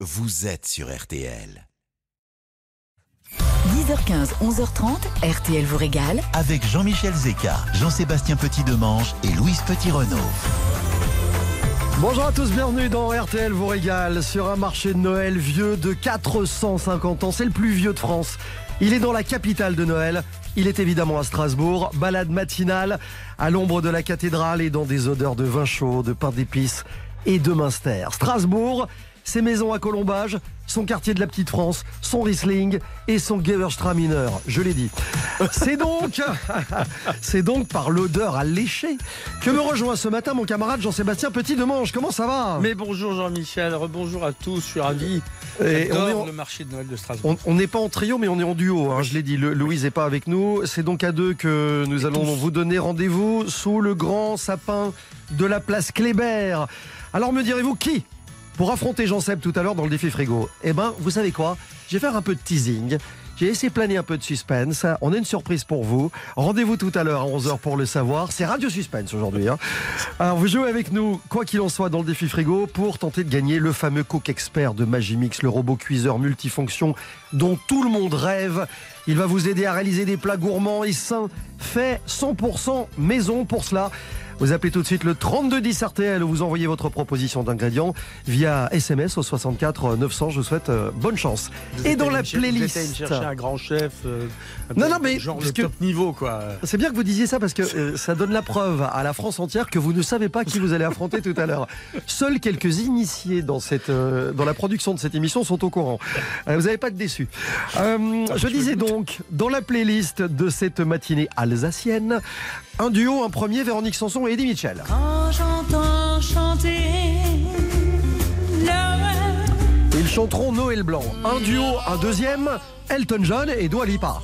vous êtes sur RTL. 10h15, 11h30, RTL vous régale. Avec Jean-Michel Zeka, Jean-Sébastien Petit-Demange et Louise Petit-Renault. Bonjour à tous, bienvenue dans RTL vous régale sur un marché de Noël vieux de 450 ans. C'est le plus vieux de France. Il est dans la capitale de Noël. Il est évidemment à Strasbourg. Balade matinale à l'ombre de la cathédrale et dans des odeurs de vin chaud, de pain d'épices et de Münster. Strasbourg, ses maisons à colombage, son quartier de la Petite France, son Riesling et son Gewürztraminer. Je l'ai dit. C'est donc, c'est donc par l'odeur alléchée que me rejoint ce matin mon camarade Jean-Sébastien Petit-Demange. Comment ça va? Mais bonjour Jean-Michel, rebonjour à tous, je suis ravi. Et on est en- le marché de Noël de Strasbourg. On n'est pas en trio, mais on est en duo. hein, je l'ai dit, le- Louise n'est pas avec nous. C'est donc à deux que nous allons vous donner rendez-vous sous le grand sapin de la place Kléber. Alors me direz-vous qui pour affronter Jean-Seb tout à l'heure dans le défi frigo Eh ben, vous savez quoi? Je vais faire un peu de teasing. J'ai de planer un peu de suspense. On a une surprise pour vous. Rendez-vous tout à l'heure à 11h pour le savoir. C'est Radio Suspense aujourd'hui. hein. Alors vous jouez avec nous, quoi qu'il en soit, dans le défi frigo pour tenter de gagner le fameux Cook Expert de Magimix, le robot cuiseur multifonction dont tout le monde rêve. Il va vous aider à réaliser des plats gourmands et sains, faits 100% maison. Pour cela, vous appelez tout de suite le 3210 RTL ou vous envoyez votre proposition d'ingrédients via SMS au 64 900. Je vous souhaite euh, bonne chance. Vous Et dans la cher- Vous playlist. chercher un grand chef. euh, un Non, non, mais Genre le top niveau, quoi. C'est bien que vous disiez ça parce que euh, ça donne la preuve à la France entière que vous ne savez pas qui vous allez affronter tout à l'heure. Seuls quelques initiés dans, cette, euh, dans la production de cette émission sont au courant. Euh, vous n'avez pas de déçus. Euh, je disais donc, dans la playlist de cette matinée alsacienne, un duo, un premier, Véronique Sanson et Eddie Mitchell. Quand j'entends chanter Noël, Ils chanteront Noël Blanc. Un duo, un deuxième, Elton John et Dua Lipa.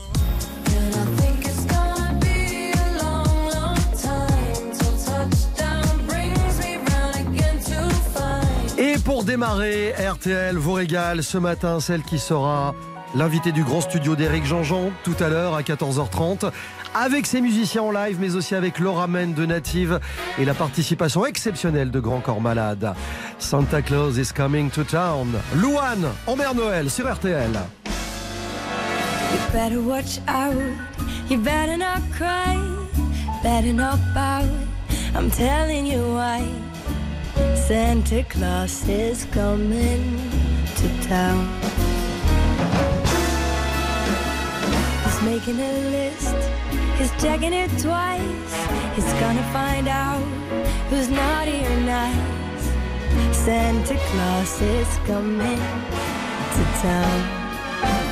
Et pour démarrer, RTL vous régale ce matin, celle qui sera l'invité du grand studio d'Éric Jean-Jean tout à l'heure à 14h30, avec ses musiciens en live, mais aussi avec Laura Men de Native et la participation exceptionnelle de Grand Corps Malade. Santa Claus is coming to town. Louane, en Mère Noël sur RTL. You better watch out, you better not cry, better not pout. I'm telling you why. Santa Claus is coming to town. He's making a list, he's checking it twice. He's gonna find out who's naughty or nice. Santa Claus is coming to town.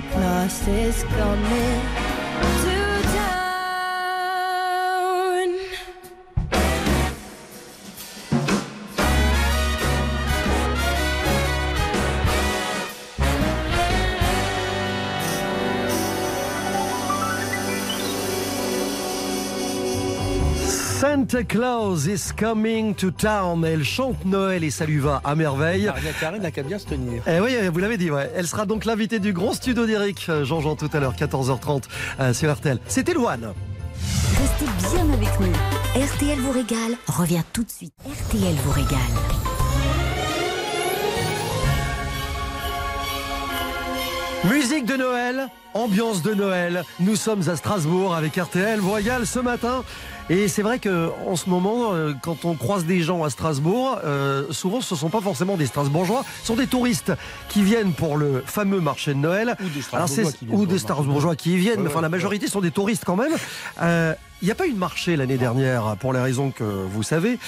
Santa Claus is coming Santa Claus is coming to town. Elle chante Noël et ça lui va à merveille. Maria Carré n'a qu'à bien se tenir. Eh oui, vous l'avez dit, ouais. Elle sera donc l'invitée du grand studio d'Eric, euh, Jean-Jean, tout à l'heure, 14h30 euh, sur RTL. C'était Loane. Restez bien avec nous. RTL vous régale. Revient tout de suite. RTL vous régale. Musique de Noël, ambiance de Noël. Nous sommes à Strasbourg avec RTL vous régale ce matin. Et c'est vrai que en ce moment, euh, quand on croise des gens à Strasbourg, euh, souvent ce sont pas forcément des Strasbourgeois, ce sont des touristes qui viennent pour le fameux marché de Noël. Ou des Alors, Strasbourgeois qui viennent ou pour des le Strasbourgeois qui y viennent, Ouais, mais enfin ouais, la ouais. majorité sont des touristes quand même. Euh, Il n'y a pas eu de marché l'année dernière pour les raisons que vous savez.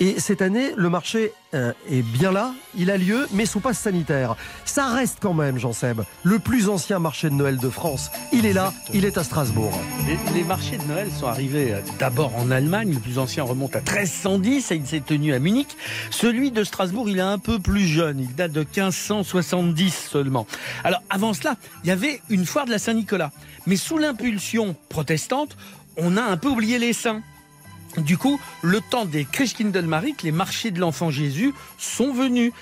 Et cette année, le marché euh, est bien là, il a lieu, mais sous passe sanitaire. Ça reste quand même, Jean Seb, le plus ancien marché de Noël de France. Il est là, il est à Strasbourg. Les, les marchés de Noël sont arrivés euh, d'abord en Allemagne. Le plus ancien remonte à 1310 et il s'est tenu à Munich. Celui de Strasbourg, il est un peu plus jeune. Il date de 1570 seulement. Alors, avant cela, il y avait une foire de la Saint-Nicolas. Mais sous l'impulsion protestante, on a un peu oublié les saints. Du coup, le temps des Christkindlesmarkt, les marchés de l'enfant Jésus, sont venus.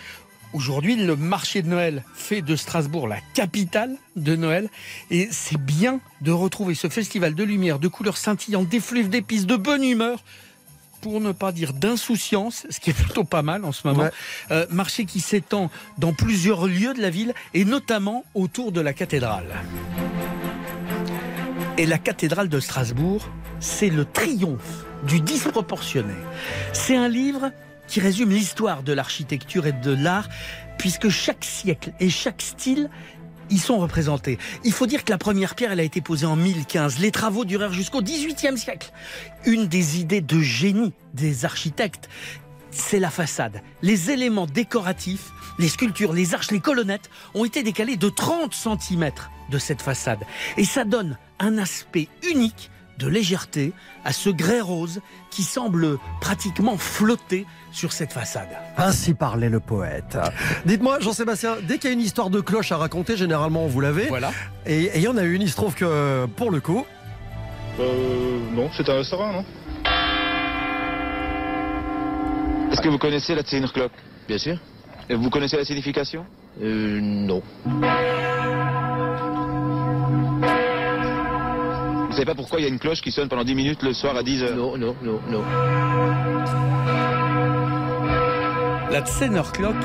Aujourd'hui, le marché de Noël fait de Strasbourg la capitale de Noël. Et c'est bien de retrouver ce festival de lumière, de couleurs scintillantes, d'effluves, d'épices, de bonne humeur, pour ne pas dire d'insouciance, ce qui est plutôt pas mal en ce moment. Ouais. Euh, marché qui s'étend dans plusieurs lieux de la ville et notamment autour de la cathédrale. Et la cathédrale de Strasbourg, c'est le triomphe du disproportionné. C'est un livre qui résume l'histoire de l'architecture et de l'art, puisque chaque siècle et chaque style y sont représentés. Il faut dire que la première pierre, elle a été posée en 1015. Les travaux durèrent jusqu'au XVIIIe siècle. Une des idées de génie des architectes, c'est la façade. Les éléments décoratifs, les sculptures, les arches, les colonnettes ont été décalés de 30 cm de cette façade. Et ça donne un aspect unique de légèreté à ce grès rose qui semble pratiquement flotter sur cette façade. Ainsi parlait le poète. Dites-moi, Jean-Sébastien, dès qu'il y a une histoire de cloche à raconter, généralement vous l'avez. Voilà. Et il y en a une, il se trouve que pour le coup, Euh, non, c'est un restaurant, non? Est-ce que vous connaissez la Tsenerklok Bien sûr. Et Vous connaissez la signification? Euh, non. Vous savez pas pourquoi il y a une cloche qui sonne pendant 10 minutes le soir à 10 heures? Non, non, non, non. La Clock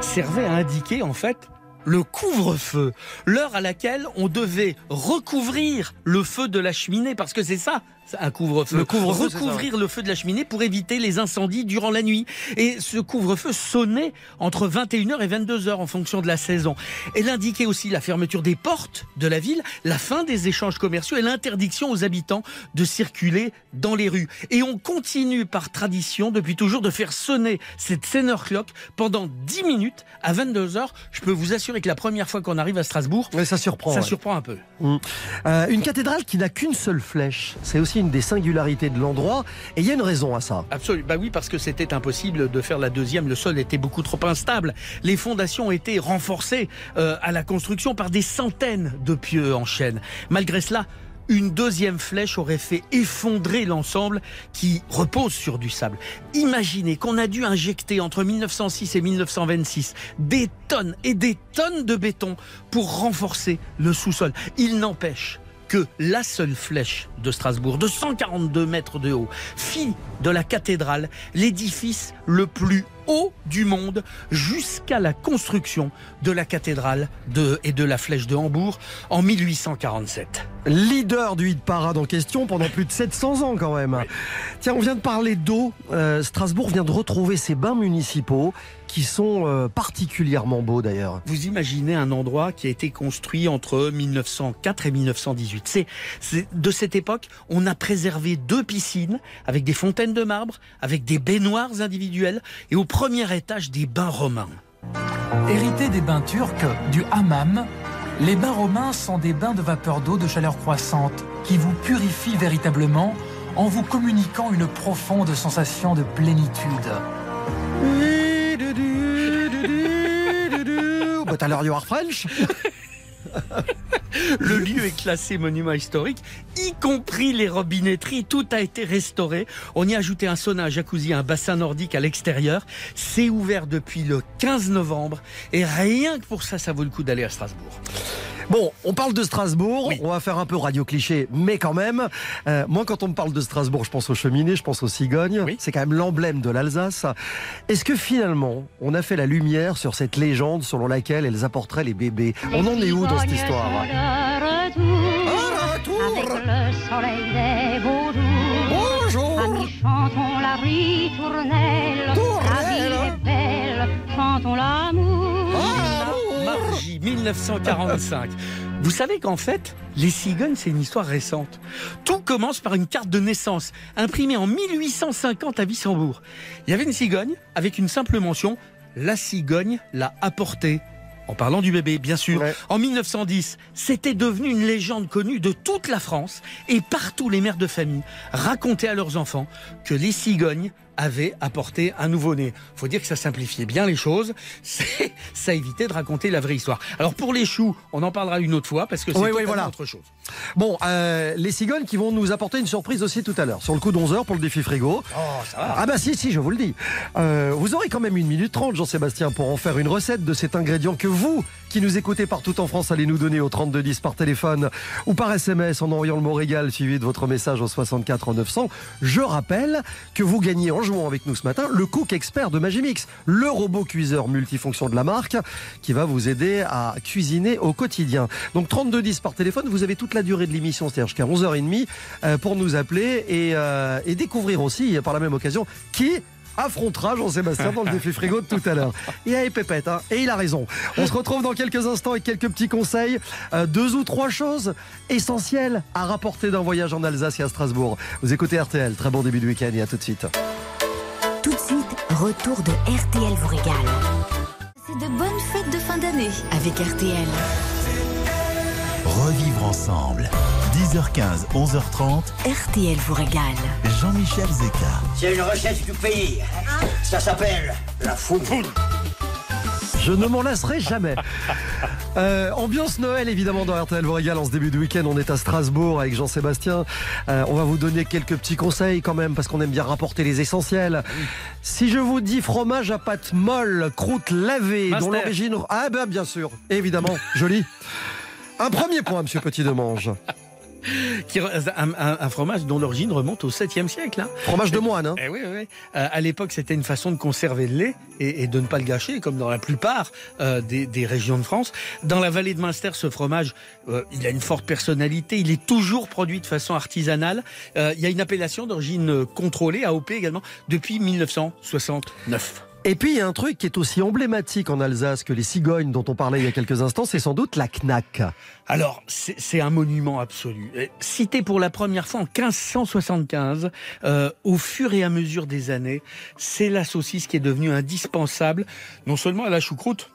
servait à indiquer en fait le couvre-feu, l'heure à laquelle on devait recouvrir le feu de la cheminée, parce que c'est ça, un couvre-feu. Le ça, recouvrir le feu de la cheminée pour éviter les incendies durant la nuit. Et ce couvre-feu sonnait entre 21h et 22h en fonction de la saison. Elle indiquait aussi la fermeture des portes de la ville, la fin des échanges commerciaux et l'interdiction aux habitants de circuler dans les rues. Et on continue par tradition depuis toujours de faire sonner cette Clock pendant 10 minutes à 22h. Je peux vous assurer que la première fois qu'on arrive à Strasbourg, ça surprend. ça ouais. surprend un peu. Euh, une cathédrale qui n'a qu'une seule flèche. C'est aussi une des singularités de l'endroit. Et il y a une raison à ça. Absolument. Bah oui, parce que c'était impossible de faire la deuxième. Le sol était beaucoup trop instable. Les fondations été renforcées euh, à la construction par des centaines de pieux en chêne. Malgré cela, une deuxième flèche aurait fait effondrer l'ensemble qui repose sur du sable. Imaginez qu'on a dû injecter entre 1906 et 1926 des tonnes et des tonnes de béton pour renforcer le sous-sol. Il n'empêche que la seule flèche de Strasbourg, de 142 mètres de haut, fit de la cathédrale l'édifice le plus haut du monde jusqu'à la construction de la cathédrale de, et de la flèche de Hambourg en 1847. Leader du hit parade en question pendant plus de 700 ans quand même. Tiens, on vient de parler d'eau. Euh, Strasbourg vient de retrouver ses bains municipaux qui sont euh, particulièrement beaux d'ailleurs. Vous imaginez un endroit qui a été construit entre 1904 et 1918. C'est, c'est de cette époque, on a préservé deux piscines avec des fontaines de marbre, avec des baignoires individuelles et au premier étage des bains romains. Hérité des bains turcs, du hammam, les bains romains sont des bains de vapeur d'eau de chaleur croissante qui vous purifient véritablement en vous communiquant une profonde sensation de plénitude. But alors you are French Le lieu est classé monument historique, y compris les robinetteries. Tout a été restauré. On y a ajouté un sauna, un jacuzzi, un bassin nordique à l'extérieur. C'est ouvert depuis le 15 novembre. Et rien que pour ça, ça vaut le coup d'aller à Strasbourg. Bon, on parle de Strasbourg, Oui. on va faire un peu radio cliché, mais quand même, euh, moi quand on me parle de Strasbourg, je pense aux cheminées, je pense aux cigognes, Oui. c'est quand même l'emblème de l'Alsace. Est-ce que finalement, on a fait la lumière sur cette légende selon laquelle elles apporteraient les bébés? On en est où dans cette histoire? Bonjour chantons la ritournelle. La vie est belle, chantons l'amour. Margie, 1945. Vous savez qu'en fait, les cigognes, c'est une histoire récente. Tout commence par une carte de naissance imprimée en 1850 à Wissembourg. Il y avait une cigogne avec une simple mention La cigogne l'a apporté. En parlant du bébé, bien sûr. Ouais. En 1910, c'était devenu une légende connue de toute la France et partout les mères de famille racontaient à leurs enfants que les cigognes avaient apporté un nouveau-né. Faut dire que ça simplifiait bien les choses, ça évitait de raconter la vraie histoire. Alors pour les choux, on en parlera une autre fois parce que c'est Oui, oui, voilà. autre chose. Bon, euh, les cigognes qui vont nous apporter une surprise aussi tout à l'heure, sur le coup d'11h pour le défi frigo. Oh, ça va. Ah bah si, si, je vous le dis. Euh, vous aurez quand même une minute trente, Jean-Sébastien, pour en faire une recette de cet ingrédient que vous, qui nous écoutez partout en France, allez nous donner au 3210 par téléphone ou par SMS en envoyant le mot régal suivi de votre message au 64 900. Je rappelle que vous gagnez en jouant avec nous ce matin le Cook Expert de Magimix, le robot cuiseur multifonction de la marque qui va vous aider à cuisiner au quotidien. Donc 3210 par téléphone, vous avez toute la durée de l'émission, c'est-à-dire jusqu'à 11h30 euh, pour nous appeler et, euh, et découvrir aussi par la même occasion qui affrontera Jean-Sébastien dans le défi frigo de tout à l'heure. Il a pépette, hein, et il a raison. On se retrouve dans quelques instants avec quelques petits conseils. Euh, deux ou trois choses essentielles à rapporter d'un voyage en Alsace et à Strasbourg. Vous écoutez RTL, très bon début de week-end et à tout de suite. Retour de RTL vous régale. C'est de bonnes fêtes de fin d'année avec RTL. Revivre ensemble. 10h15, 11h30, RTL vous régale. Jean-Michel Zeka. C'est une recette du pays. Ça s'appelle la foufoune. Je ne m'en lasserai jamais. Euh, ambiance Noël évidemment dans RTL vous régale en ce début de week-end. On est à Strasbourg avec Jean-Sébastien. Euh, on va vous donner quelques petits conseils quand même parce qu'on aime bien rapporter les essentiels. Si je vous dis fromage à pâte molle, croûte lavée, dont l'origine... Ah ben bien sûr, évidemment, joli. Un premier point, monsieur Petit-Demange. Qui un, fromage dont l'origine remonte au 7e siècle. hein. Fromage de moine, hein Eh oui, oui, oui. Euh, à l'époque, c'était une façon de conserver le lait et, et de ne pas le gâcher, comme dans la plupart euh, des, des régions de France. Dans la vallée de Munster, ce fromage, euh, il a une forte personnalité. Il est toujours produit de façon artisanale. Il y a une appellation d'origine contrôlée, AOP également, depuis 1969. Et puis il y a un truc qui est aussi emblématique en Alsace que les cigognes dont on parlait il y a quelques instants, c'est sans doute la knack. Alors, c'est un monument absolu. Euh, Cité pour la première fois en 1575, euh, au fur et à mesure des années, c'est la saucisse qui est devenue indispensable, non seulement à la choucroute,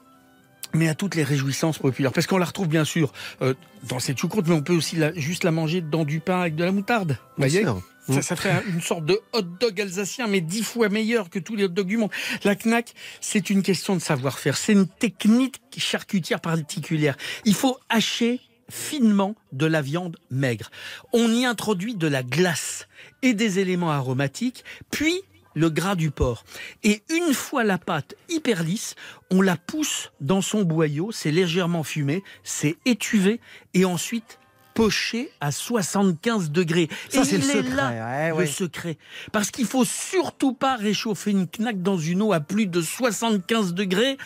mais à toutes les réjouissances populaires. Parce qu'on la retrouve bien sûr euh, dans cette choucroute, mais on peut aussi la- juste la manger dans du pain avec de la moutarde. Vous voyez? sûr. Ça, ça fait un- une sorte de hot dog alsacien, mais dix fois meilleur que tous les hot dogs du monde. La knack, c'est une question de savoir-faire. C'est une technique charcutière particulière. Il faut hacher finement de la viande maigre. On y introduit de la glace et des éléments aromatiques, puis le gras du porc. Et une fois la pâte hyper lisse, on la pousse dans son boyau, c'est légèrement fumé, c'est étuvé, et ensuite poché à 75 degrés. Ça, et c'est il le est secret, là, ouais, le secret. Parce qu'il faut surtout pas réchauffer une knack dans une eau à plus de 75 degrés,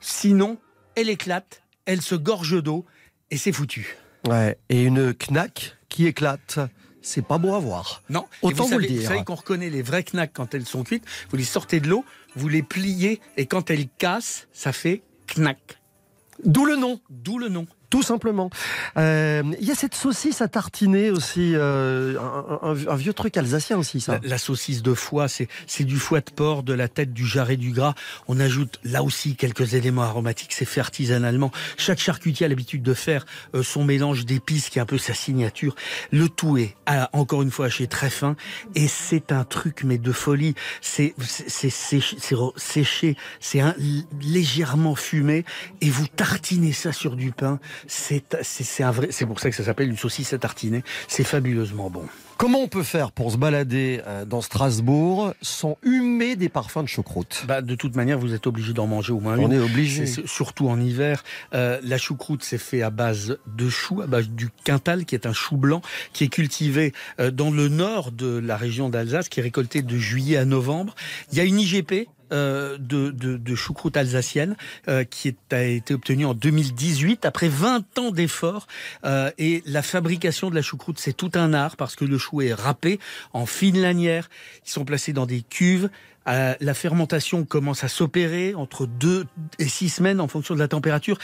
sinon elle éclate, elle se gorge d'eau, et c'est foutu. Ouais. Et une knack qui éclate, c'est pas beau à voir. Non, Et Autant vous, vous le dire. savez qu'on reconnaît les vraies knacks quand elles sont cuites. Vous les sortez de l'eau, vous les pliez et quand elles cassent, ça fait knack. D'où le nom. D'où le nom. Tout simplement. Euh, Il y a cette saucisse à tartiner aussi, euh, un, un- un vieux truc alsacien aussi, ça. La, saucisse de foie, c'est du foie de porc, de la tête, du jarret, du gras. On ajoute là aussi quelques éléments aromatiques. C'est fait artisanalement. Chaque charcutier a l'habitude de faire euh, son mélange d'épices qui est un peu sa signature. Le tout est encore une fois haché très fin et c'est un truc mais de folie. C'est séché, c'est légèrement fumé et vous tartinez ça sur du pain. C'est un vrai. C'est pour ça que ça s'appelle une saucisse à tartiner. C'est fabuleusement bon. Comment on peut faire pour se balader euh, dans Strasbourg sans humer des parfums de choucroute? Bah, de toute manière, vous êtes obligé d'en manger au moins On une. est obligé. Surtout en hiver. Euh, la choucroute, c'est fait à base de choux, à base du quintal, qui est un chou blanc, qui est cultivé euh, dans le nord de la région d'Alsace, qui est récolté de juillet à novembre. Il y a une IGP. Euh, de, choucroute alsacienne euh, qui a été obtenue en 2018 après 20 ans d'efforts euh, et la fabrication de la choucroute c'est tout un art parce que le chou est râpé en fines lanières. Ils sont placés dans des cuves euh, la fermentation commence à s'opérer entre deux et six semaines en fonction de la température.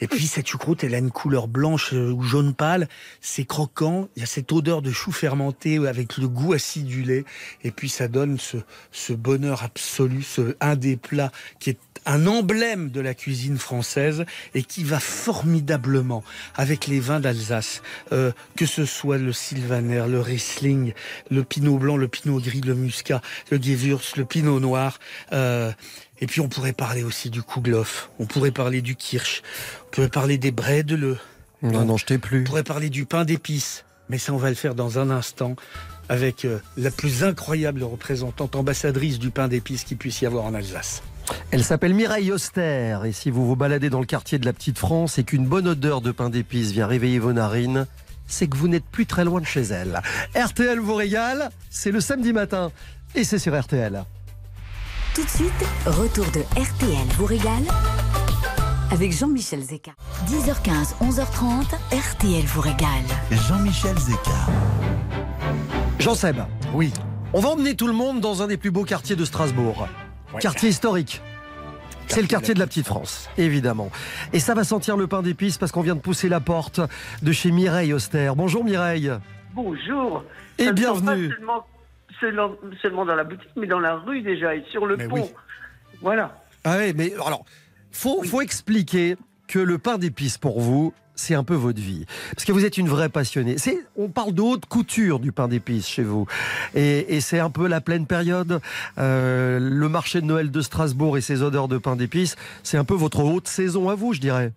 Et puis cette choucroute, elle a une couleur blanche euh, ou jaune pâle. C'est croquant. Il y a cette odeur de chou fermenté avec le goût acidulé. Et puis ça donne ce, bonheur absolu, ce un des plats qui est un emblème de la cuisine française et qui va formidablement avec les vins d'Alsace, Euh, que ce soit le Sylvaner, le Riesling, le Pinot blanc, le Pinot gris, le Muscat, le Gewürz, le Pinot noir. euh, et puis on pourrait parler aussi du Kouglof, on pourrait parler du Kirsch, on pourrait parler des Bredele, Non, non, je t'ai plus. on pourrait parler du pain d'épices. Mais ça, on va le faire dans un instant avec euh, la plus incroyable représentante ambassadrice du pain d'épices qu'il puisse y avoir en Alsace. Elle s'appelle Mireille Auster. Et si vous vous baladez dans le quartier de la Petite France et qu'une bonne odeur de pain d'épices vient réveiller vos narines, c'est que vous n'êtes plus très loin de chez elle. RTL vous régale, c'est le samedi matin. Et c'est sur RTL. Tout de suite, retour de RTL vous régale avec Jean-Michel Zeka. 10h15, 11h30, RTL vous régale. Jean-Michel Zeka. Jean-Seb, Oui. on va emmener tout le monde dans un des plus beaux quartiers de Strasbourg. Ouais. Quartier historique. C'est le quartier de la Petite France, évidemment. Et ça va sentir le pain d'épices parce qu'on vient de pousser la porte de chez Mireille Auster. Bonjour Mireille. Bonjour. Et Ça bienvenue. Pas seulement, seulement, seulement dans la boutique, mais dans la rue déjà et sur le Mais pont. oui. Voilà. Ah oui, mais alors, faut, faut expliquer que le pain d'épices pour vous, c'est un peu votre vie. Parce que vous êtes une vraie passionnée. C'est, on parle de haute couture du pain d'épices chez vous. Et, et c'est un peu la pleine période. Euh, le marché de Noël de Strasbourg et ses odeurs de pain d'épices, c'est un peu votre haute saison à vous, je dirais.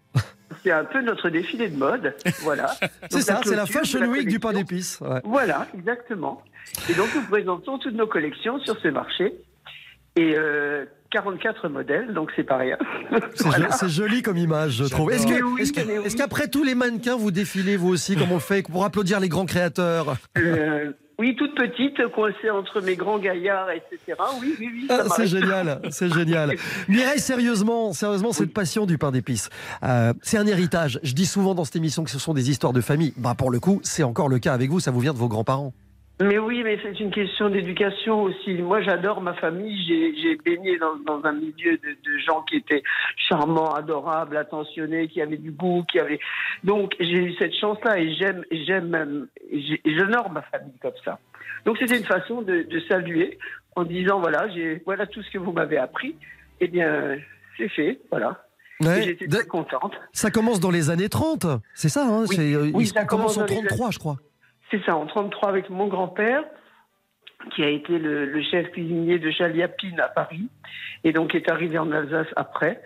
C'est un peu notre défilé de mode. Voilà. C'est ça, c'est la Fashion Week du pain d'épices. Ouais. Voilà, exactement. Et donc, nous présentons toutes nos collections sur ce marché. Et euh, 44 modèles, donc c'est pas rien. C'est Voilà. jo- c'est joli comme image, je trouve. Est-ce que- oui, est-ce oui. qu'après tous les mannequins, vous défilez vous aussi, comme on fait, pour applaudir les grands créateurs? Euh, oui, toute petite, coincée entre mes grands gaillards, etc. Oui, oui, oui. Ah, c'est génial, c'est génial. Mireille, sérieusement, sérieusement, cette passion du pain d'épices, euh, c'est un héritage. Je dis souvent dans cette émission que ce sont des histoires de famille. Bah, pour le coup, c'est encore le cas avec vous, ça vous vient de vos grands-parents. Mais oui, mais c'est une question d'éducation aussi. Moi, j'adore ma famille. J'ai baigné dans, dans un milieu de, de gens qui étaient charmants, adorables, attentionnés, qui avaient du goût, qui avaient. Donc, j'ai eu cette chance-là et j'aime, j'aime, euh, j'honore ma famille comme ça. Donc, c'était une façon de, de saluer en disant voilà, j'ai voilà tout ce que vous m'avez appris. Eh bien, c'est fait, voilà. Ouais, J'étais très contente. ça commence dans les années 30, c'est ça hein Oui, euh, oui, ça commence en dans les 33, je crois. C'est ça, en 33 avec mon grand-père, qui a été le, chef cuisinier de Chaliapine à Paris, et donc est arrivé en Alsace après.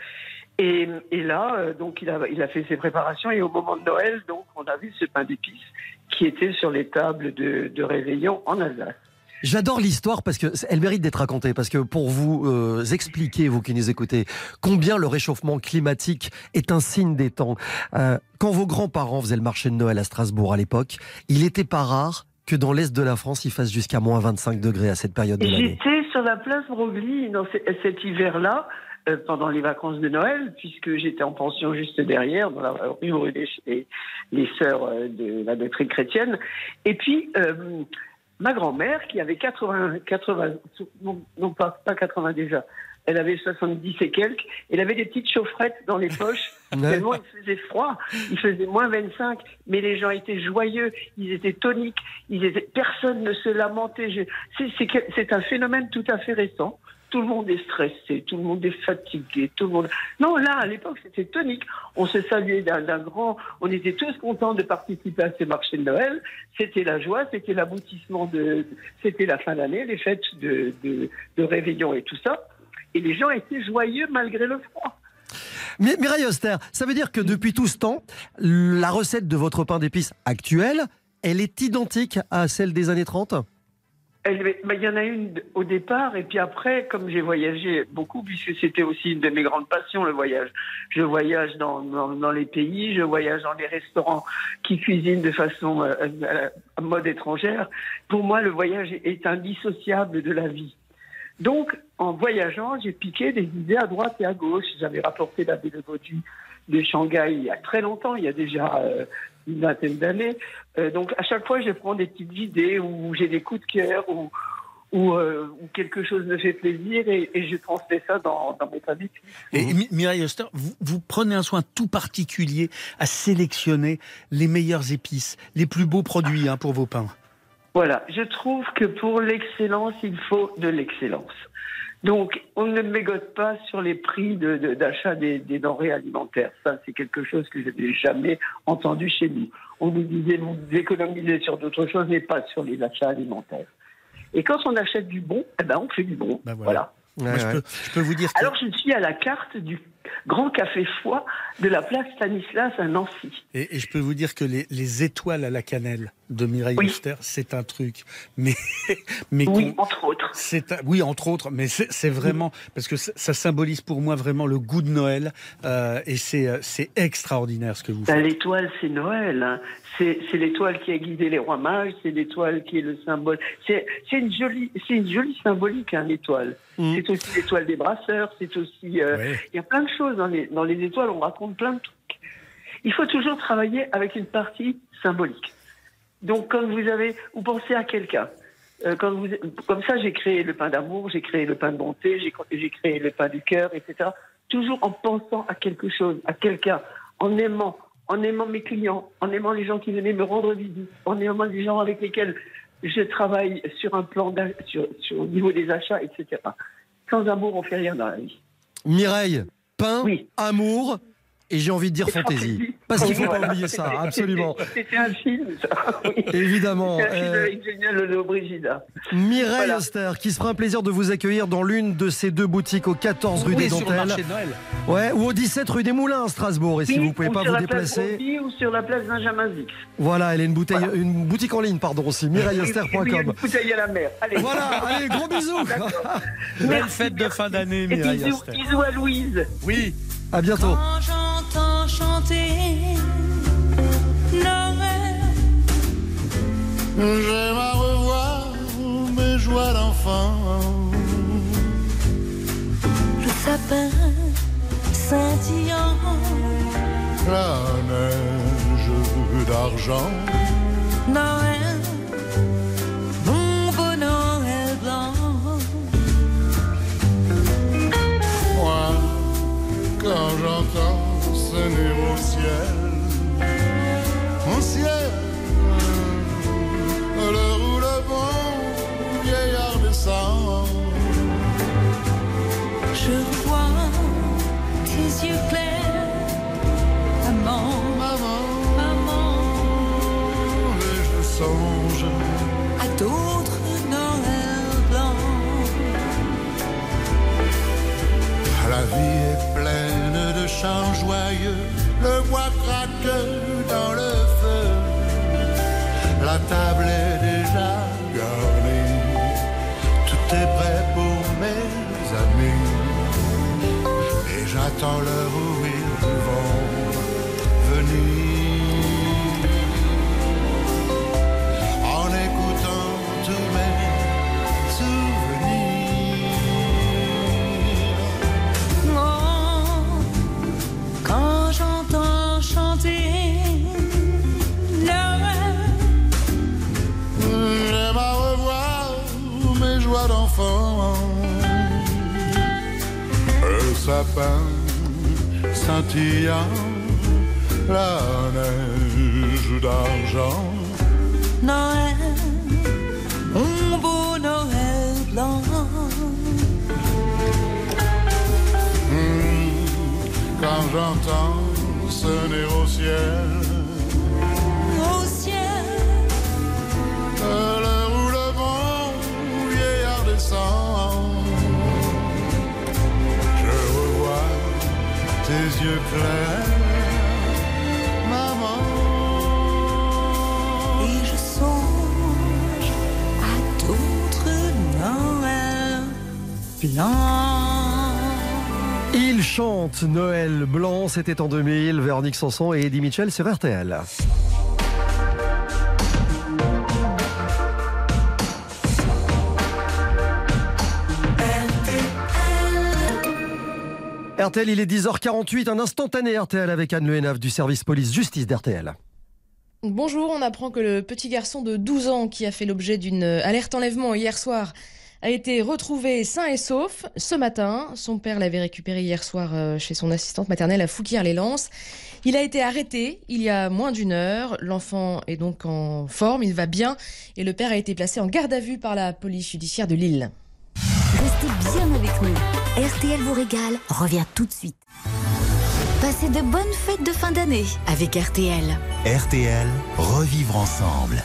Et, là, euh, donc il a, fait ses préparations, et au moment de Noël, donc on a vu ce pain d'épices qui était sur les tables de réveillon en Alsace. J'adore l'histoire parce que elle mérite d'être racontée parce que pour vous euh, expliquer vous qui nous écoutez combien le réchauffement climatique est un signe des temps. Euh, quand vos grands-parents faisaient le marché de Noël à Strasbourg à l'époque, il n'était pas rare que dans l'est de la France il fasse jusqu'à moins 25 degrés à cette période de l'année. J'étais sur la place Broglie dans ce- cet hiver-là, euh, pendant les vacances de Noël, puisque j'étais en pension juste derrière, dans la rue où les, les, sœurs de la doctrine chrétienne. Et puis, ma grand-mère, qui avait 80, 80 non, non, pas, pas 80 déjà, elle avait 70 et quelques, elle avait des petites chaufferettes dans les poches, tellement il faisait froid, il faisait moins 25, mais les gens étaient joyeux, ils étaient toniques, ils étaient, personne ne se lamentait. C'est un phénomène tout à fait récent. Tout le monde est stressé, tout le monde est fatigué, tout le monde. Non, là, à l'époque, c'était tonique. On se saluait d'un grand. On était tous contents de participer à ces marchés de Noël. C'était la joie, c'était l'aboutissement de. C'était la fin d'année, les fêtes de, de, réveillon et tout ça. Et les gens étaient joyeux malgré le froid. Mi- Mireille Auster, ça veut dire que depuis tout ce temps, la recette de votre pain d'épices actuel, elle est identique à celle des années 30 Bah, Il y en a une au départ, et puis après, comme j'ai voyagé beaucoup, puisque c'était aussi une de mes grandes passions, le voyage. Je voyage dans, dans, les pays, je voyage dans les restaurants qui cuisinent de façon euh, euh, à mode étrangère. Pour moi, le voyage est indissociable de la vie. Donc, en voyageant, j'ai piqué des idées à droite et à gauche. J'avais rapporté la Baudu de Shanghai il y a très longtemps, il y a déjà euh, une vingtaine d'années. Euh, donc, à chaque fois, je prends des petites idées où j'ai des coups de cœur, où, où, euh, où quelque chose me fait plaisir et, et je transmets ça dans, dans mes familles. Et Mi- Mireille Oster, vous, vous prenez un soin tout particulier à sélectionner les meilleures épices, les plus beaux produits hein, pour vos pains. Voilà, je trouve que pour l'excellence, il faut de l'excellence. Donc, on ne mégote pas sur les prix de- de- d'achat des, des denrées alimentaires. Ça, c'est quelque chose que je n'ai jamais entendu chez nous. On nous disait, vous économisez sur d'autres choses, mais pas sur les achats alimentaires. Et quand on achète du bon, eh ben, on fait du bon. voilà. Moi, je, peux, je peux vous dire que Alors, je suis à la carte du grand café foie de la place Stanislas à Nancy. Et, et je peux vous dire que les, les étoiles à la cannelle de Mireille Oui. Auster, c'est un truc. Mais, mais Oui, entre autres. c'est un- oui, entre autres, mais c'est vraiment parce que ça, ça symbolise pour moi vraiment le goût de Noël euh, et c'est euh, c'est extraordinaire ce que vous Ben, faites. l'étoile, c'est Noël. hein. C'est l'étoile qui a guidé les rois mages, c'est l'étoile qui est le symbole. C'est une jolie, c'est une jolie symbolique, hein, l'étoile. C'est aussi l'étoile des brasseurs, c'est aussi. euh, Il y a plein de choses dans les, dans les étoiles, on raconte plein de trucs. Il faut toujours travailler avec une partie symbolique. Donc, quand vous avez, vous pensez à quelqu'un. Euh, quand vous, comme ça, j'ai créé le pain d'amour, j'ai créé le pain de bonté, j'ai créé le pain du cœur, etc. Toujours en pensant à quelque chose, à quelqu'un, en aimant, en aimant mes clients, en aimant les gens qui venaient me rendre visite, en aimant les gens avec lesquels je travaille sur un plan, sur, sur, au niveau des achats, etc. Sans amour, on fait rien dans la vie. Mireille, pain, amour et j'ai envie de dire fantaisie. Parce qu'il ne faut pas oublier ça, absolument. C'était un film, ça. oui. Évidemment, un film euh, avec Brigida. Mireille Voilà. Auster, qui se fera un plaisir de vous accueillir dans l'une de ces deux boutiques au 14 rue Oui, des sur le Dentelles. marché de Noël. Ouais, ou au 17 rue des Moulins à Strasbourg. Et si Oui, vous ne pouvez ou pas vous la place déplacer, ou sur la place Benjamin Zix. voilà, elle a une, bouteille, une boutique en ligne, pardon, aussi, mireilleauster.com. une bouteille à la mer. Allez. Voilà, allez, gros bisous. Belle fête de fin d'année, Mireille bisous, Auster. bisous à Louise. Oui. À bientôt. Quand j'entends chanter Noël, J'aime à revoir mes joies d'enfant. le sapin scintillant, La neige d'argent. Noël, quand chants joyeux, le bois craque dans le feu, la table est déjà garnie, tout est prêt pour mes amis, et j'attends l'heure sapin scintillant, la neige d'argent. Noël, mon beau Noël blanc. Hmm, Quand j'entends sonner au ciel, yeux clairs, maman. Et je songe à d'autres Noël blancs. Il chante Noël Blanc, c'était en 2000, Véronique Sanson et Eddie Mitchell sur RTL. RTL, il est 10h48, un instantané RTL avec Anne Le du service police-justice d'RTL. Bonjour, on apprend que le petit garçon de 12 ans qui a fait l'objet d'une alerte enlèvement hier soir a été retrouvé sain et sauf ce matin. Son père l'avait récupéré hier soir euh, chez son assistante maternelle à Fouquier-les-Lances. Il a été arrêté il y a moins d'une heure. L'enfant est donc en forme, il va bien et le père a été placé en garde à vue par la police judiciaire de Lille. Restez bien avec nous. RTL vous régale revient tout de suite. Passez de bonnes fêtes de fin d'année avec RTL. RTL, revivre ensemble.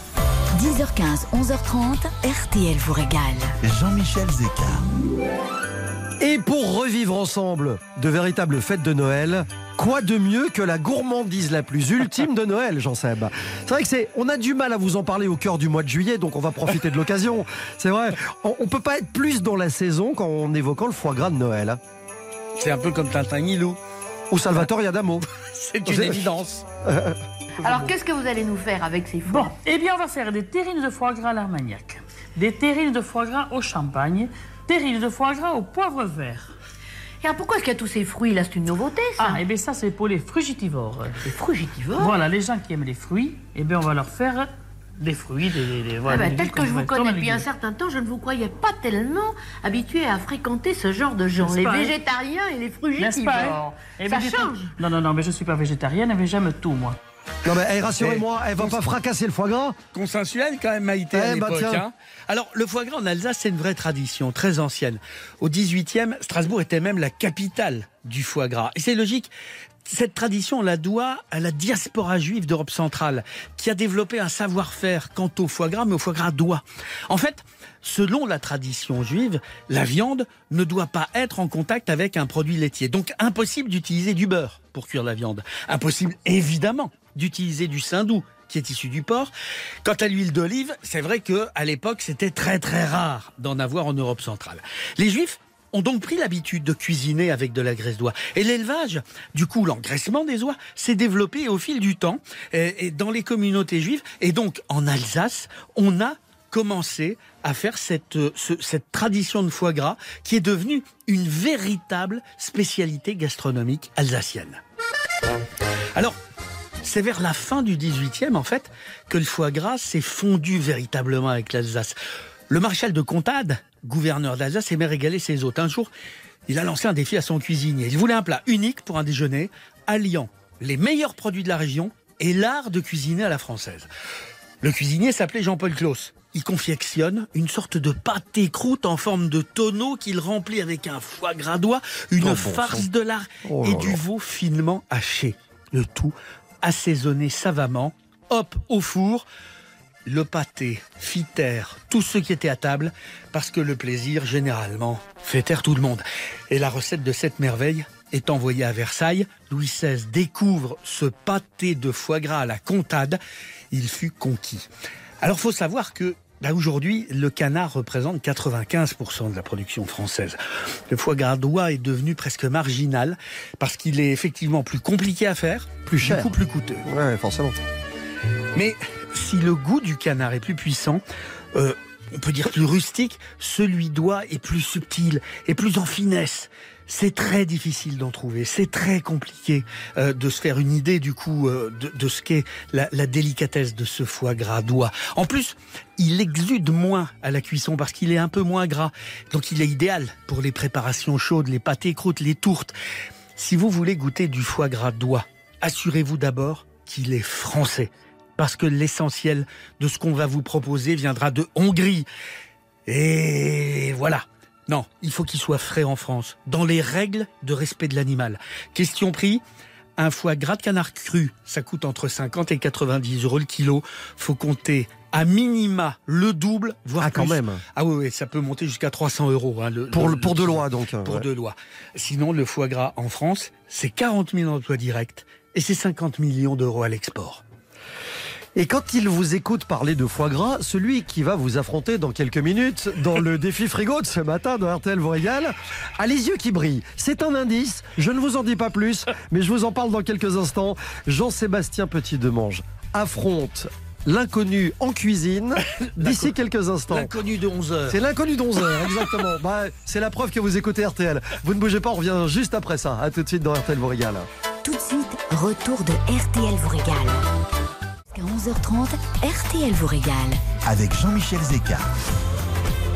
10h15, 11h30, RTL vous régale. Jean-Michel Zeka. Et pour revivre ensemble de véritables fêtes de Noël, quoi de mieux que la gourmandise la plus ultime de Noël, Jean-Seb C'est vrai que c'est, on a du mal à vous en parler au cœur du mois de juillet, donc on va profiter de l'occasion. C'est vrai, on, on peut pas être plus dans la saison qu'en évoquant le foie gras de Noël. C'est un peu comme Tintin Milou. Ou Salvatore Adamo. C'est une évidence. Alors, qu'est-ce que vous allez nous faire avec ces fruits Bon, eh bien, on va faire des terrines de foie gras à l'armagnac, des terrines de foie gras au champagne, terrines de foie gras au poivre vert. Et alors, pourquoi est-ce qu'il y a tous ces fruits là? C'est une nouveauté, ça? Ah, eh bien, ça, c'est pour les frugitivores. Les frugitivores? Voilà, les gens qui aiment les fruits, eh bien, on va leur faire des fruits, des. des- des- Ah voilà, ben, tel que je vous connais depuis un certain temps, je ne vous croyais pas tellement habitué à fréquenter ce genre de gens, les pas, hein? végétariens et les pas hein? frugitivores. Eh Ça bien, change. Non, non, non, mais je suis pas végétarienne, mais j'aime tout, moi. Non mais eh, rassurez-moi, elle va pas fracasser le foie gras Consensuel quand même, Maïté, à Eh, bah, l'époque. hein. Alors, le foie gras en Alsace, c'est une vraie tradition, très ancienne. Au 18e, Strasbourg était même la capitale du foie gras. Et c'est logique. Cette tradition, on la doit à la diaspora juive d'Europe centrale, qui a développé un savoir-faire quant au foie gras, mais au foie gras d'oie. En fait, selon la tradition juive, la viande ne doit pas être en contact avec un produit laitier. Donc, impossible d'utiliser du beurre pour cuire la viande. Impossible, évidemment, d'utiliser du saindoux qui est issu du porc. Quant à l'huile d'olive, c'est vrai que à l'époque, c'était très très rare d'en avoir en Europe centrale. Les Juifs ont donc pris l'habitude de cuisiner avec de la graisse d'oie. Et l'élevage, du coup, l'engraissement des oies s'est développé au fil du temps et, dans les communautés juives. Et donc, en Alsace, on a commencé à faire cette, euh, ce- cette tradition de foie gras qui est devenue une véritable spécialité gastronomique alsacienne. Alors, c'est vers la fin du 18e, en fait, que le foie gras s'est fondu véritablement avec l'Alsace. Le maréchal de Comtade, gouverneur d'Alsace, aimait régaler ses hôtes. Un jour, il a lancé un défi à son cuisinier. Il voulait un plat unique pour un déjeuner, alliant les meilleurs produits de la région et l'art de cuisiner à la française. Le cuisinier s'appelait Jean-Paul Claus. Il confectionne une sorte de pâté croûte en forme de tonneau qu'il remplit avec un foie gras d'oie, une Oh, farce de lard Oh et du veau finement haché. Le tout assaisonné savamment. Hop, au four. Le pâté fit taire tous ceux qui étaient à table, parce que le plaisir, généralement, fait taire tout le monde. Et la recette de cette merveille est envoyée à Versailles. Louis XVI découvre ce pâté de foie gras à la comtade. Il fut conquis. Alors, faut savoir que aujourd'hui, le canard représente 95% de la production française. Le foie gras d'oie est devenu presque marginal parce qu'il est effectivement plus compliqué à faire, Plus cher. du coup plus coûteux. Ouais, forcément. Mais si le goût du canard est plus puissant, euh, on peut dire plus rustique, celui d'oie est plus subtil et plus en finesse. C'est très difficile d'en trouver, c'est très compliqué euh, de se faire une idée du coup euh, de, ce qu'est la, la délicatesse de ce foie gras d'oie. En plus, il exude moins à la cuisson parce qu'il est un peu moins gras, donc il est idéal pour les préparations chaudes, les pâtés croûtes, les tourtes. Si vous voulez goûter du foie gras d'oie, assurez-vous d'abord qu'il est français. Parce que l'essentiel de ce qu'on va vous proposer viendra de Hongrie. Et voilà. Non, il faut qu'il soit frais en France, dans les règles de respect de l'animal. Question prix un foie gras de canard cru, ça coûte entre 50 et 90 euros le kilo. Faut compter à minima le double, voire Ah, quand même. Ah oui, oui, ça peut monter jusqu'à 300 euros. hein, le- Pour, le- pour le- de loi, donc. hein, Pour ouais. de loi. Sinon, le foie gras en France, c'est 40 000 emplois directs et c'est 50 millions d'euros à l'export. Et quand il vous écoute parler de foie gras, celui qui va vous affronter dans quelques minutes dans le défi frigo de ce matin de RTL vous régale, a les yeux qui brillent. C'est un indice, je ne vous en dis pas plus, mais je vous en parle dans quelques instants. Jean-Sébastien Petit-Demange affronte l'inconnu en cuisine d'ici quelques instants. L'inconnu de 11 heures. C'est l'inconnu d'11 heures, exactement. Bah, c'est la preuve que vous écoutez RTL. Vous ne bougez pas, on revient juste après ça. À tout de suite dans RTL vous régale. Tout de suite, retour de RTL vous régale. Jusqu'à 11h30, RTL vous régale. Avec Jean-Michel Zeka.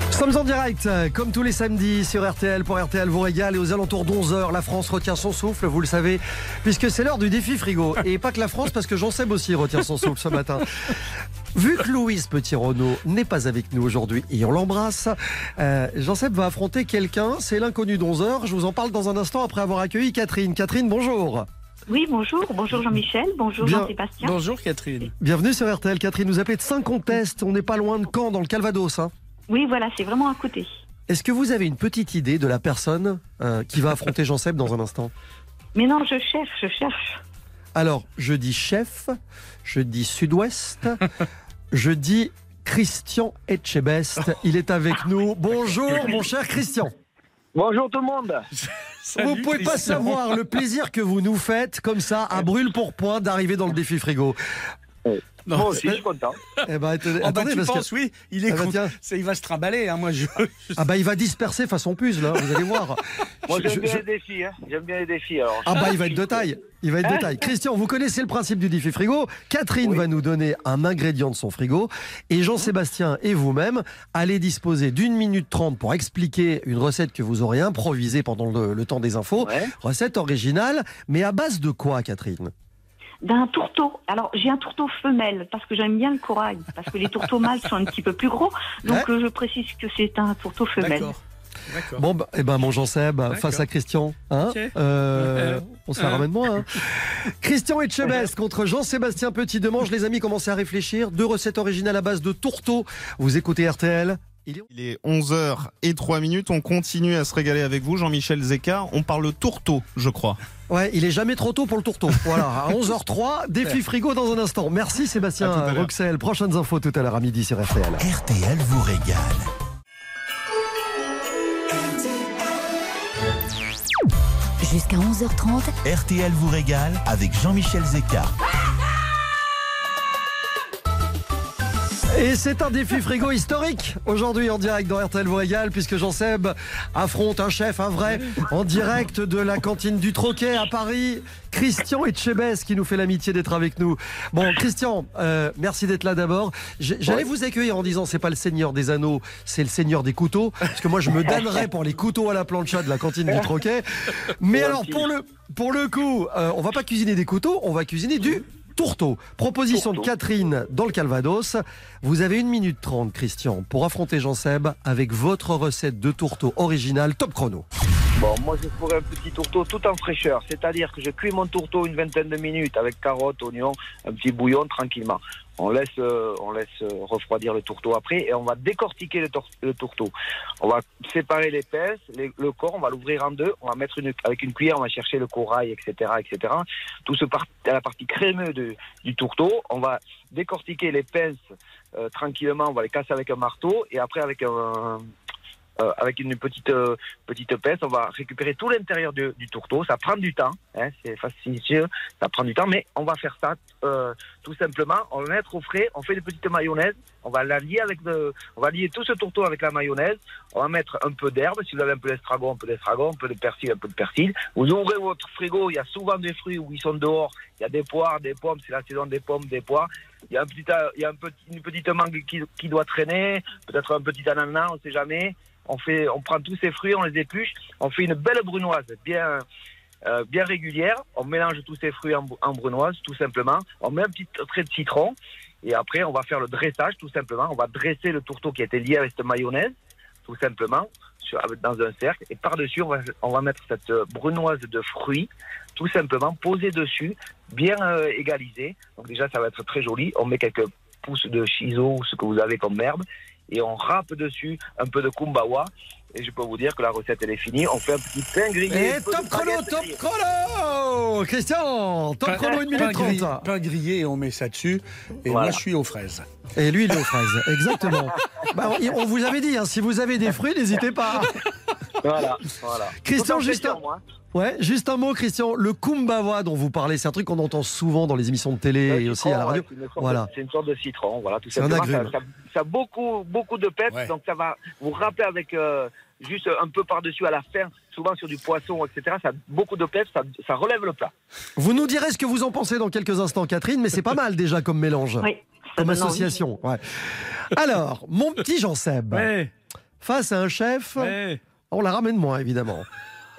Nous sommes en direct, euh, comme tous les samedis sur RTL pour RTL vous régale et aux alentours d'11h, la France retient son souffle, vous le savez, puisque c'est l'heure du défi frigo. Et pas que la France, parce que Jean Seb aussi retient son souffle ce matin. Vu que Louise Petit-Renaud n'est pas avec nous aujourd'hui et on l'embrasse, euh, Jean Seb va affronter quelqu'un, c'est l'inconnu d'11h. Je vous en parle dans un instant après avoir accueilli Catherine. Catherine, bonjour. Oui, bonjour. Bonjour Jean-Michel. Bonjour Bien. Jean-Sébastien. Bonjour Catherine. Bienvenue sur RTL. Catherine nous appelez de Saint-Contest, on n'est pas loin de Caen, dans le Calvados. hein. Oui, voilà, c'est vraiment à côté. Est-ce que vous avez une petite idée de la personne euh, qui va affronter Jean Seb dans un instant? Mais non, je cherche, je cherche. Alors, je dis chef, je dis sud-ouest, je dis Christian Etchebest. Il est avec nous. Bonjour, mon cher Christian. Bonjour tout le monde. vous pouvez pas savoir le plaisir que vous nous faites, comme ça, à brûle pour point, d'arriver dans le défi frigo. Non, Moi aussi, je suis content. Eh ben, attendez, Oh, attendez, tu parce que- oui, il est Ah bah, con- tiens. c'est- il va se trimballer. Hein, moi, je, Ah bah il va disperser façon puce là, vous allez voir. Moi Je- j'aime je- bien je- les défis. Hein. J'aime bien les défis. Alors, Ah bah il va être de taille. Il va être de Hein taille. Christian, vous connaissez le principe du défi frigo. Catherine va nous donner un ingrédient de son frigo. Et Jean-Sébastien et vous-même allez disposer d'une minute trente pour expliquer une recette que vous aurez improvisée pendant le, le temps des infos. Recette originale, mais à base de quoi, Catherine? D'un tourteau. Alors, j'ai un tourteau femelle parce que j'aime bien le corail. Parce que les tourteaux mâles sont un petit peu plus gros. Donc, Ouais. euh, je précise que c'est un tourteau femelle. Bon, bah, eh ben, mon Jean-Seb, face à Christian, hein, euh, on se la ramène moins. Hein. Christian Etchebest contre Jean-Sébastien Petit-Demange. Les amis, commencez à réfléchir. Deux recettes originales à base de tourteau. Vous écoutez RTL. Il est 11h et 3 minutes. On continue à se régaler avec vous, Jean-Michel Zeka. On parle tourteau, je crois. Ouais, il est jamais trop tôt pour le tourteau. Voilà, à 11h03, défi frigo dans un instant. Merci Sébastien. Roxel. Prochaines infos tout à l'heure à midi sur RTL. RTL vous régale. Jusqu'à 11h30, RTL vous régale avec Jean-Michel Zeka. Et c'est un défi frigo historique aujourd'hui en direct dans RTL vous régale puisque Jean-Seb affronte un chef, un vrai, en direct de la cantine du Troquet à Paris. Christian Etchebest qui nous fait l'amitié d'être avec nous. Bon, Christian, euh, merci d'être là d'abord. J'allais vous accueillir en disant c'est pas le seigneur des anneaux, c'est le seigneur des couteaux. Parce que moi je me damnerais pour les couteaux à la plancha de la cantine du Troquet. Mais alors pour le, pour le coup, euh, on va pas cuisiner des couteaux, on va cuisiner du tourteau. Proposition de Catherine dans le Calvados. Vous avez une minute trente, Christian, pour affronter Jean-Seb avec votre recette de tourteau original top chrono. Bon, moi je ferai un petit tourteau tout en fraîcheur, c'est-à-dire que je cuis mon tourteau une vingtaine de minutes avec carottes, oignons, un petit bouillon tranquillement. On laisse, euh, euh, refroidir le tourteau après et on va décortiquer le, tourteau. On va séparer les pinces, le corps, on va l'ouvrir en deux, on va mettre avec une cuillère, on va chercher le corail, etc., etc. Tout ce part, la partie crémeuse du tourteau, on va décortiquer les pinces euh, tranquillement, on va les casser avec un marteau et après avec un, euh, avec une petite euh, petite on va récupérer tout l'intérieur du, tourteau. Ça prend du temps, hein, c'est facile, ça prend du temps, mais on va faire ça euh, tout simplement. On va mettre au frais, on fait des petites mayonnaises, on va lier avec, on va lier tout ce tourteau avec la mayonnaise. On va mettre un peu d'herbe, si vous avez un peu d'estragon, un peu d'estragon, un peu de persil, un peu de persil. Vous ouvrez votre frigo, il y a souvent des fruits où ils sont dehors. Il y a des poires, des pommes, c'est la saison des pommes, des poires. Il y a un petit, il y a une petite mangue qui, qui doit traîner, peut-être un petit ananas, on sait jamais. On fait, on prend tous ces fruits, on les épluche, on fait une belle brunoise bien, euh, bien régulière. On mélange tous ces fruits en, en brunoise, tout simplement. On met un petit trait de citron et après on va faire le dressage, tout simplement. On va dresser le tourteau qui a été lié avec cette mayonnaise, tout simplement, dans un cercle. Et par-dessus, on va, mettre cette euh, brunoise de fruits, tout simplement, posée dessus, bien euh, égalisée. Donc déjà, ça va être très joli. On met quelques pousses de shiso ou ce que vous avez comme merde, et on râpe dessus un peu de kumbawa. Et je peux vous dire que la recette elle est finie. On fait un petit pain grillé. Et top chrono, top chrono Christian, top chrono, 1 minute pain grillé- 30. Pain grillé et on met ça dessus. Et Voilà. moi, je suis aux fraises. Et lui, il est aux fraises, exactement. Bah, on on vous avait dit, hein, si vous avez des fruits, n'hésitez pas. Voilà, voilà. Christian, juste un. Ouais, juste un mot, Christian. Le kumbawa dont vous parlez, c'est un truc qu'on entend souvent dans les émissions de télé et aussi à la citron, radio. ouais, c'est une sorte Voilà. de- C'est une sorte de citron, voilà, tout C'est un simplement. Ça, agrume. ça- ça a beaucoup, beaucoup de peps, Ouais. donc ça va vous rappeler avec euh, juste un peu par-dessus à la fin, souvent sur du poisson, etc. Ça a beaucoup de peps, ça, ça relève le plat. Vous nous direz ce que vous en pensez dans quelques instants, Catherine, mais c'est pas mal déjà comme mélange, Oui, ça comme association. ouais. Alors, mon petit Jean Seb, Ouais, face à un chef, ouais. on la ramène moins évidemment.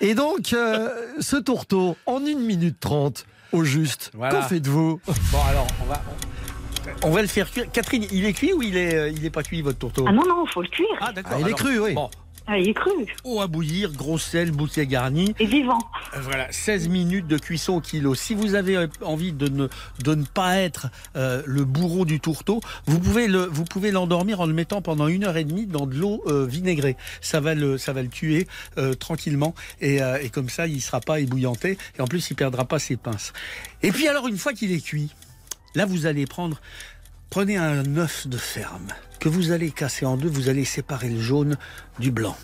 Et donc, euh, ce tourteau, en 1 minute 30, au juste, Voilà. qu'en faites-vous Bon, alors, on va, on, va le faire cuire. Catherine, il est cuit ou il est, euh, il est pas cuit, votre tourteau? Ah non, non, faut le cuire. Ah, d'accord. Ah, il est cru, oui. Bon, Ah, il est cru. eau à bouillir, gros sel, bouquet garni. Et vivant. Euh, Voilà, 16 minutes de cuisson au kilo. Si vous avez euh, envie de ne, de ne pas être euh, le bourreau du tourteau, vous pouvez le, vous pouvez l'endormir en le mettant pendant une heure et demie dans de l'eau euh, vinaigrée. Ça va le, ça va le tuer euh, tranquillement et, et comme ça, il sera pas ébouillanté et en plus, il perdra pas ses pinces. Et puis alors, une fois qu'il est cuit, là, vous allez prendre, prenez un œuf de ferme que vous allez casser en deux. Vous allez séparer le jaune du blanc.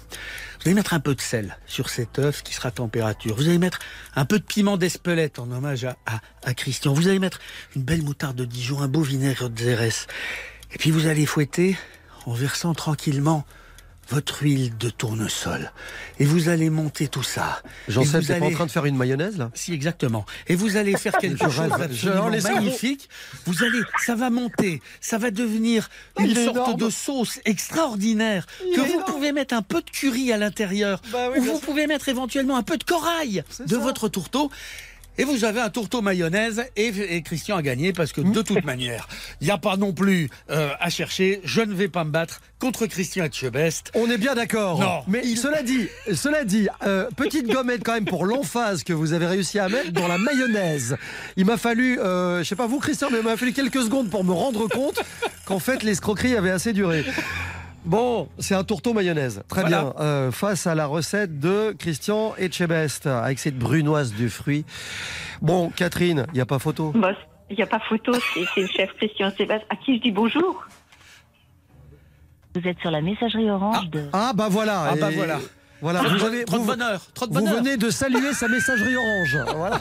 Vous allez mettre un peu de sel sur cet œuf qui sera à température. Vous allez mettre un peu de piment d'Espelette en hommage à, à, à Christian. Vous allez mettre une belle moutarde de Dijon, un beau vinaigre de Xérès. Et puis vous allez fouetter en versant tranquillement votre huile de tournesol. Et vous allez monter tout ça. Seb, vous t'es pas en allez- train de faire une mayonnaise là? Si, exactement. Et vous allez faire quelque chose d'absolument magnifique. Vous allez, ça va monter, ça va devenir une Il est sorte énorme. de sauce extraordinaire Il que vous énorme. pouvez mettre un peu de curry à l'intérieur, Bah oui, ou vous sûr. pouvez mettre éventuellement un peu de corail de ça. votre tourteau. Et vous avez un tourteau mayonnaise et, et Christian a gagné parce que de toute manière, il n'y a pas non plus euh, à chercher. Je ne vais pas me battre contre Christian Etchebest. On est bien d'accord. Non. Mais cela dit, cela dit, euh, petite gommette quand même pour l'emphase que vous avez réussi à mettre dans la mayonnaise. Il m'a fallu, euh, je sais pas vous Christian, mais il m'a fallu quelques secondes pour me rendre compte qu'en fait l'escroquerie avait assez duré. Bon, c'est un tourteau mayonnaise. Très Voilà. bien. Euh, face à la recette de Christian Etchebest, avec cette brunoise du fruit. Bon, Catherine, il n'y a pas photo? Bah, Il n'y a pas photo, c'est le chef Christian Sébastien à qui je dis bonjour? Vous êtes sur la messagerie orange de... Ah bah voilà. Ah bah Et- voilà. Voilà, Trop vous, bon- avez, trop de vous- bonheur, trop de vous bonheur. venez de saluer sa messagerie orange. Voilà.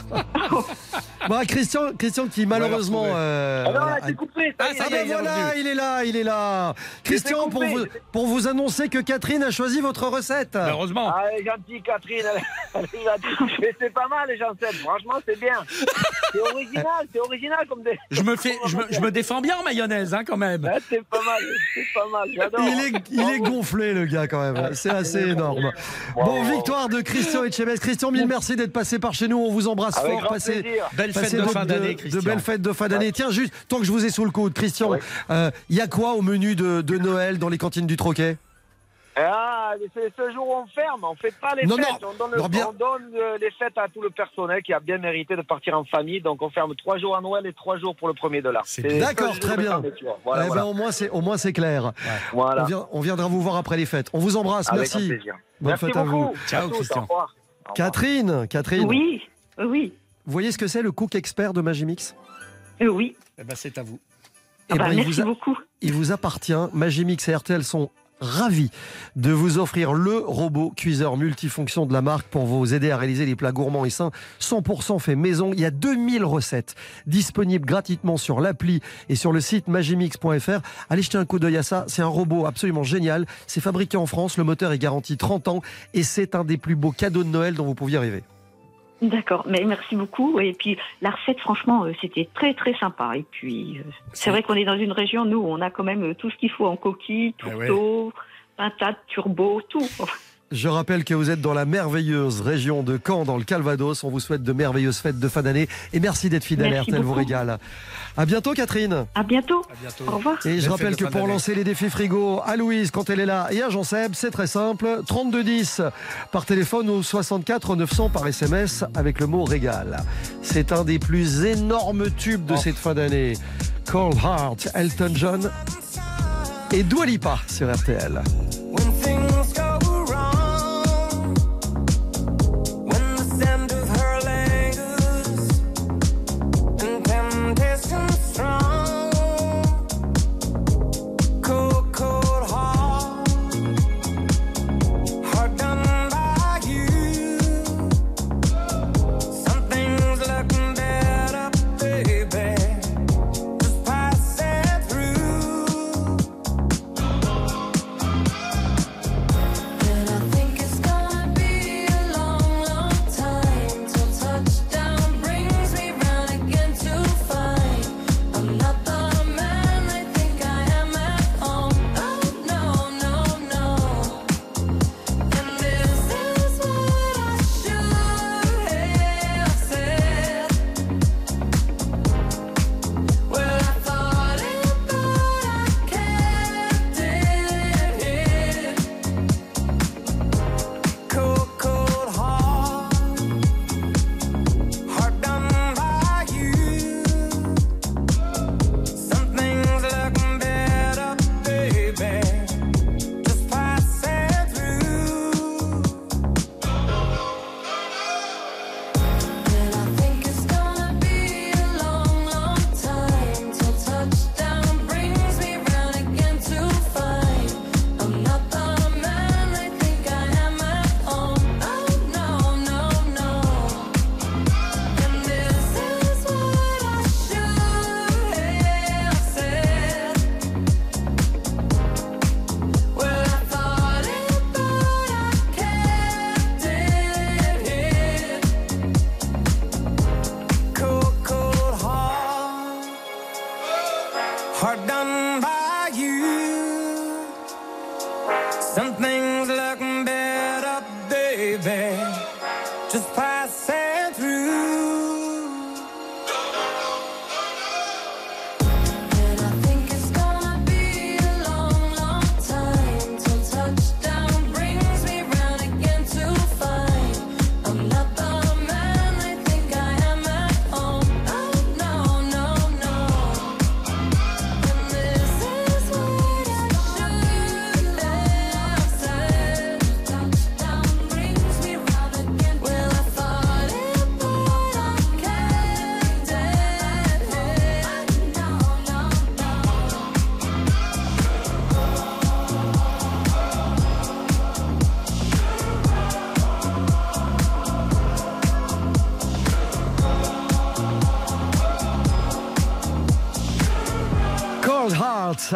Bah, Christian, Christian qui malheureusement. euh, Alors, voilà, là, c'est coupé. Ah, ça. Ah ben il est voilà, il est là, il est là. Christian, pour vous, pour vous annoncer que Catherine a choisi votre recette. Heureusement. Ah, elle est gentille, Catherine. Elle, elle est gentille. Mais c'est pas mal, les gens Franchement, c'est bien. C'est original, c'est original comme des. Je me fais, je me, je me défends bien en mayonnaise, hein, quand même. Ouais, c'est pas mal, c'est pas mal. J'adore. Il est, il est gonflé, le gars, quand même. C'est assez énorme. Bon, victoire de Christian Etchebest. Christian, mille merci d'être passé par chez nous. On vous embrasse Avec fort. grand Passez. Belle fête passez de fin d'année, Christian. De belles fêtes de fin d'année. Tiens, juste, tant que je vous ai sous le coude, Christian, il y a quoi au menu de, de Noël dans les cantines du Troquet? Ah, c'est ce jour où on ferme, on fait pas les Non, fêtes. non. On donne, le- Non, bien- on donne, euh, les fêtes à tout le personnel qui a bien mérité de partir en famille. Donc on ferme trois jours à Noël et trois jours pour le premier de l'art. C'est C'est D'accord, très bien. Voilà, Eh ben, voilà. au moins, c'est, au moins, c'est clair. Voilà. On, vient- on viendra vous voir après les fêtes. On vous embrasse. Avec merci. Bonne Merci fête à vous. Ciao, Christian. Catherine, Catherine. Oui, oui, Vous voyez ce que c'est le cook expert de Magimix? Euh, oui. Eh ben, c'est à vous. Ah Eh bah, ben, il, merci vous a- beaucoup. il vous appartient. Magimix et RTL sont ravis de vous offrir le robot cuiseur multifonction de la marque pour vous aider à réaliser les plats gourmands et sains 100% fait maison. Il y a 2000 recettes disponibles gratuitement sur l'appli et sur le site magimix.fr. Allez jeter un coup d'œil à ça. C'est un robot absolument génial. C'est fabriqué en France. Le moteur est garanti 30 ans et c'est un des plus beaux cadeaux de Noël dont vous pouviez rêver. D'accord, mais merci beaucoup. Et puis la recette, franchement, euh, c'était très très sympa. Et puis euh, c'est vrai qu'on est dans une région, nous, on a quand même euh, tout ce qu'il faut en coquille, Eh ouais. tourteau, pintade, turbo, tout. Je rappelle que vous êtes dans la merveilleuse région de Caen, dans le Calvados. On vous souhaite de merveilleuses fêtes de fin d'année. Et merci d'être fidèle à RTL vous régale. À bientôt, Catherine. À bientôt. À bientôt. Au revoir. Et je rappelle que pour lancer les défis frigo à Louise quand elle est là et à Jean Seb, c'est très simple. 3210 par téléphone ou 64 900 par SMS avec le mot régal. C'est un des plus énormes tubes de Oh. cette fin d'année. Cold Heart, Elton John et Dua Lipa sur RTL.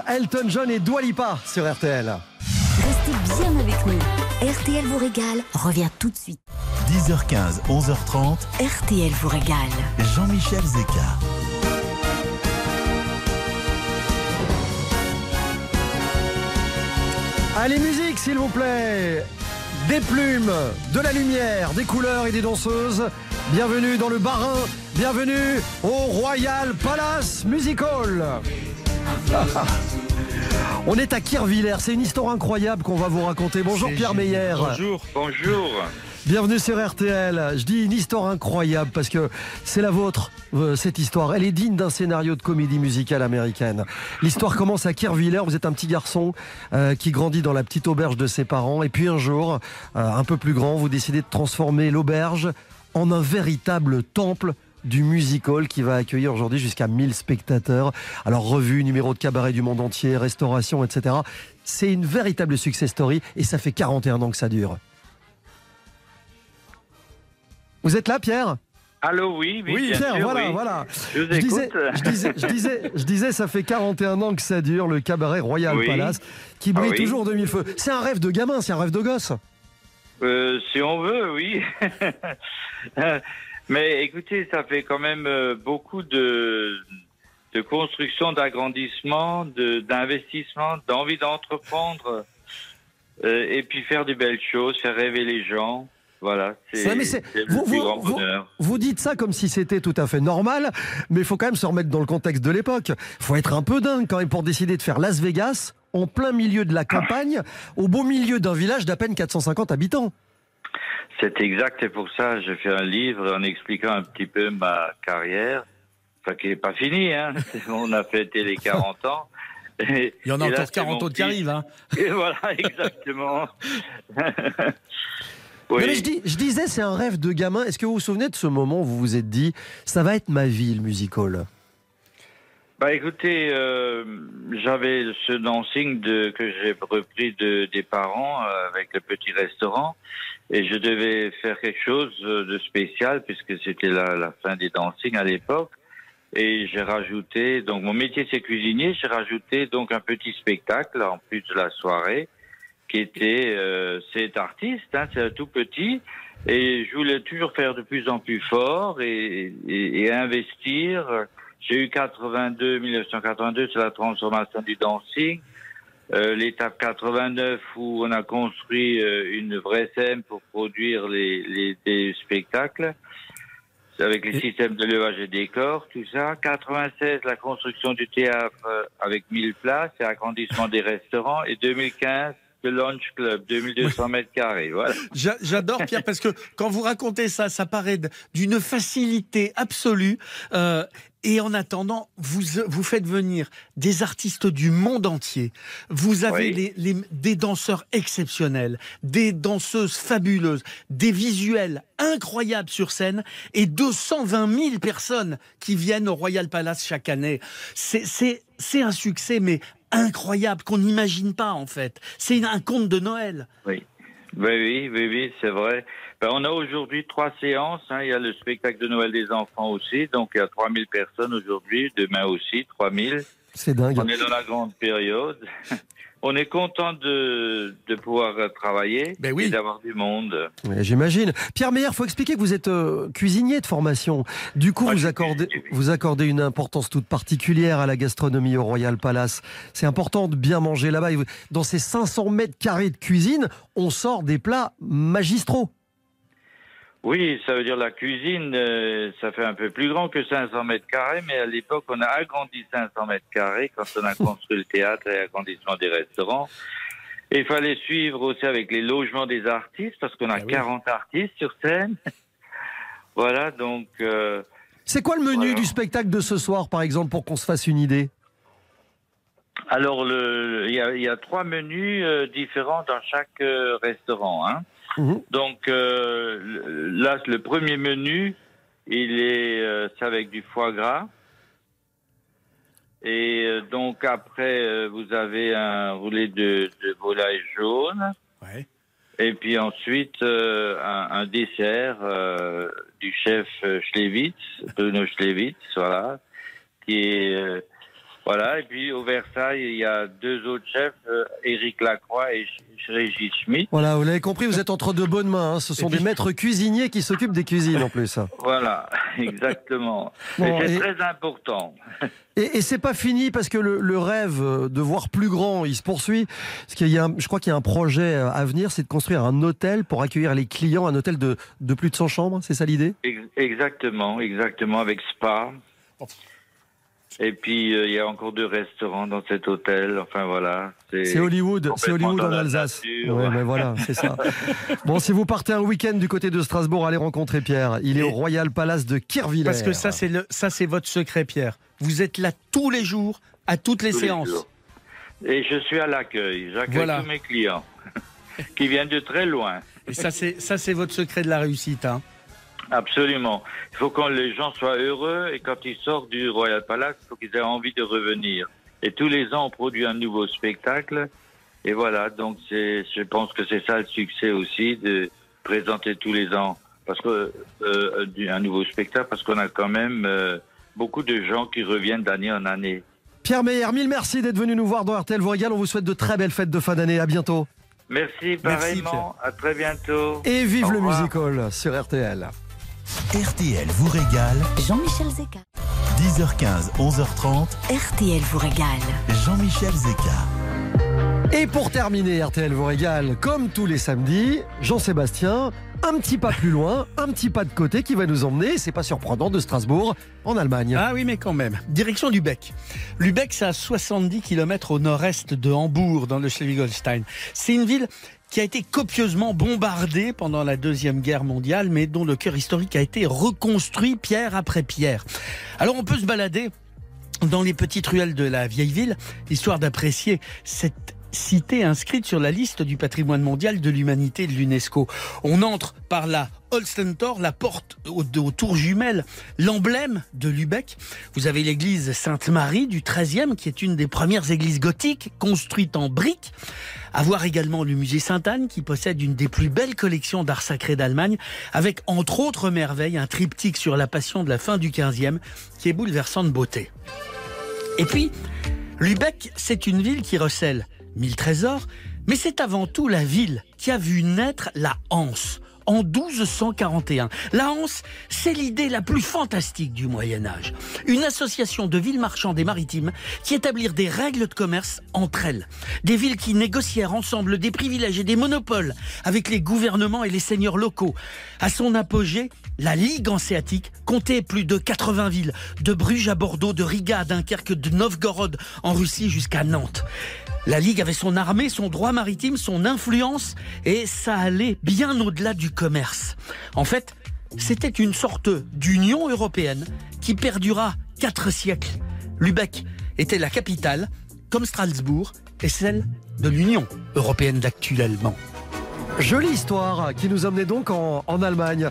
Elton John et Dua Lipa sur RTL. Restez bien avec nous. RTL vous régale revient tout de suite. 10h15, 11h30, RTL vous régale. Jean-Michel Zeka. Allez, musique, s'il vous plaît. Des plumes, de la lumière, des couleurs et des danseuses. Bienvenue dans le Barin. Bienvenue au Royal Palace Music Hall. On est à Kirvillers. C'est une histoire incroyable qu'on va vous raconter. Bonjour Pierre. Meyer. Bonjour. Bonjour. Bienvenue sur RTL. Je dis une histoire incroyable parce que c'est la vôtre, euh, cette histoire. Elle est digne d'un scénario de comédie musicale américaine. L'histoire commence à Kirvillers. Vous êtes un petit garçon euh, qui grandit dans la petite auberge de ses parents. Et puis un jour, euh, un peu plus grand, vous décidez de transformer l'auberge en un véritable temple du music hall qui va accueillir aujourd'hui jusqu'à 1000 spectateurs. Alors revue, numéro de cabaret du monde entier, restauration, etc. C'est une véritable success story et ça fait 41 ans que ça dure. Vous êtes là, Pierre? Allô, oui, oui, Pierre, sûr, voilà, oui. voilà. Je vous disais, je, disais, je, disais, je disais, ça fait 41 ans que ça dure, le cabaret Royal Oui. Palace, qui brille Ah oui. toujours de mille feux. C'est un rêve de gamin, c'est un rêve de gosse. Euh, si on veut, oui. Mais écoutez, ça fait quand même euh, beaucoup de, de construction, d'agrandissement, de- d'investissement, d'envie d'entreprendre, euh, et puis faire des belles choses, faire rêver les gens. Voilà, c'est vous- plus vous- grand vous- bonheur. Vous dites ça comme si c'était tout à fait normal, mais il faut quand même se remettre dans le contexte de l'époque. Il faut être un peu dingue quand même pour décider de faire Las Vegas en plein milieu de la campagne, au beau milieu d'un village d'à peine 450 habitants. C'est exact, et pour ça, j'ai fait un livre en expliquant un petit peu ma carrière. enfin qui n'est pas fini. Hein. On a fêté les 40 ans. Et- Il y en a encore c'est 40 mon autres qui arrivent. Hein. Et voilà, exactement. Non, oui. mais je, dis- je disais, c'est un rêve de gamin. Est-ce que vous vous souvenez de ce moment où vous vous êtes dit, ça va être ma vie, le musical? Bah écoutez, euh, j'avais ce dancing de, que j'ai repris de, des parents euh, avec le petit restaurant et je devais faire quelque chose euh, de spécial puisque c'était la, la fin des dancing à l'époque et j'ai rajouté, donc mon métier c'est cuisinier, j'ai rajouté donc un petit spectacle en plus de la soirée qui était, euh, c'est artiste, hein, c'est tout petit et je voulais toujours faire de plus en plus fort et, et, et investir. J'ai eu 82, 1982, c'est la transformation du dancing. Euh, L'étape 89 où on a construit euh, une vraie scène pour produire les, les des spectacles avec les systèmes de levage et décor, tout ça. 96, la construction du théâtre euh, avec 1000 places et agrandissement des restaurants. Et 2015, le Lunch Club, 2200 mètres carrés. Voilà. J'a- J'adore Pierre parce que quand vous racontez ça, ça paraît d'une facilité absolue. euh, et en attendant, vous, vous faites venir des artistes du monde entier. Vous avez Oui. les- les- des danseurs exceptionnels, des danseuses fabuleuses, des visuels incroyables sur scène et 220 000 personnes qui viennent au Royal Palace chaque année. C'est un succès, mais incroyable, qu'on n'imagine pas en fait. C'est un conte de Noël. Oui. Oui, oui, oui, oui, c'est vrai. Ben, on a aujourd'hui trois séances. hein. Il y a le spectacle de Noël des enfants aussi. Donc, il y a 3000 personnes aujourd'hui. Demain aussi, 3000. C'est dingue. On est dans la grande période. On est content de, de pouvoir travailler Ben et d'avoir du monde. Ouais, J'imagine. Pierre Meyer, faut expliquer que vous êtes euh, cuisinier de formation. Du coup, vous accordez, vous accordez une importance toute particulière à la gastronomie au Royal Palace. C'est important de bien manger là-bas. Dans ces 500 mètres carrés de cuisine, on sort des plats magistraux. Oui, ça veut dire la cuisine, euh, ça fait un peu plus grand que 500 mètres carrés, mais à l'époque, on a agrandi 500 mètres carrés quand on a construit le théâtre et l'agrandissement des restaurants. Et il fallait suivre aussi avec les logements des artistes, parce qu'on a 40 artistes sur scène. voilà, donc... euh, C'est quoi le menu Voilà. du spectacle de ce soir, par exemple, pour qu'on se fasse une idée? Alors, le- il y, a, il y a trois menus euh, différents dans chaque euh, restaurant. Hein. Donc, euh, le- là, le premier menu, il est, euh, c'est avec du foie gras. Et euh, donc, après, euh, vous avez un roulé de, de volaille jaune. Et puis ensuite, euh, un, un dessert euh, du chef Schlewitz, Bruno Schlewitz, voilà, qui est... voilà, et puis au Versailles, il y a deux autres chefs, euh, Éric Lacroix et Régis Schmitt. Voilà, vous l'avez compris, vous êtes entre deux bonnes mains. hein. Ce sont des maîtres cuisiniers qui s'occupent des cuisines en plus. Voilà, exactement. Bon, c'est et- très important. Et, et c'est pas fini parce que le, le rêve de voir plus grand, il se poursuit. Parce qu'il y a, un- je crois qu'il y a un projet à venir, c'est de construire un hôtel pour accueillir les clients, un hôtel de, de plus de 100 chambres. C'est ça l'idée? Ex- Exactement, exactement, avec spa. Et puis, euh, il y a encore deux restaurants dans cet hôtel. Enfin, voilà. C'est Hollywood, c'est Hollywood en Alsace. Ouais, mais voilà, c'est ça. Bon, si vous partez un week-end du côté de Strasbourg, allez rencontrer Pierre. Il est au Royal Palace de Kirchwiller. Parce que ça, c'est le, ça, c'est votre secret, Pierre. Vous êtes là tous les jours, à toutes les Tous séances. Et je suis à l'accueil. J'accueille Voilà. tous mes clients qui viennent de très loin. Et ça, c'est, ça, c'est votre secret de la réussite. Hein. Absolument. Il faut que les gens soient heureux et quand ils sortent du Royal Palace, il faut qu'ils aient envie de revenir. Et tous les ans, on produit un nouveau spectacle. Et voilà, donc c'est, je pense que c'est ça le succès aussi de présenter tous les ans parce que euh, un nouveau spectacle parce qu'on a quand même euh, beaucoup de gens qui reviennent d'année en année. Pierre Meyer, mille merci d'être venu nous voir dans RTL vous. On vous souhaite de très belles fêtes de fin d'année. À bientôt. Merci pareillement. à très bientôt. Et vive Au le revoir. musical sur RTL. RTL vous régale. Jean-Michel Zeka. 10h15, 11h30. RTL vous régale. Jean-Michel Zeka. Et pour terminer, RTL vous régale, comme tous les samedis, Jean-Sébastien, un petit pas plus loin, un petit pas de côté qui va nous emmener, c'est pas surprenant, de Strasbourg, en Allemagne. Ah oui, mais quand même. Direction Lübeck. Lübeck, c'est à 70 km au nord-est de Hambourg, dans le Schleswig-Holstein. C'est une ville qui a été copieusement bombardée pendant la Deuxième Guerre mondiale, mais dont le cœur historique a été reconstruit pierre après pierre. Alors on peut se balader dans les petites ruelles de la vieille ville, histoire d'apprécier cette cité inscrite sur la liste du patrimoine mondial de l'humanité de l'UNESCO. On entre par la Holstentor, la porte aux, aux tours jumelles, l'emblème de Lübeck. Vous avez l'église Sainte-Marie du XIIIe, qui est une des premières églises gothiques construites en briques. À voir également le musée Sainte-Anne, qui possède une des plus belles collections d'art sacré d'Allemagne, avec entre autres merveilles un triptyque sur la passion de la fin du XVe, qui est bouleversant de beauté. Et puis, Lübeck, c'est une ville qui recèle mille trésors, mais c'est avant tout la ville qui a vu naître la Hanse en 1241. La Hanse, c'est l'idée la plus fantastique du Moyen Âge. Une association de villes marchandes et maritimes qui établirent des règles de commerce entre elles. Des villes qui négocièrent ensemble des privilèges et des monopoles avec les gouvernements et les seigneurs locaux. À son apogée, la Ligue hanséatique comptait plus de 80 villes, de Bruges à Bordeaux, de Riga à Dunkerque, de Novgorod en Russie jusqu'à Nantes. La Ligue avait son armée, son droit maritime, son influence, et ça allait bien au-delà du commerce. En fait, c'était une sorte d'union européenne qui perdura quatre siècles. Lübeck était la capitale, comme Strasbourg, et celle de l'Union européenne d'actuellement. Jolie histoire qui nous emmenait donc en, en Allemagne.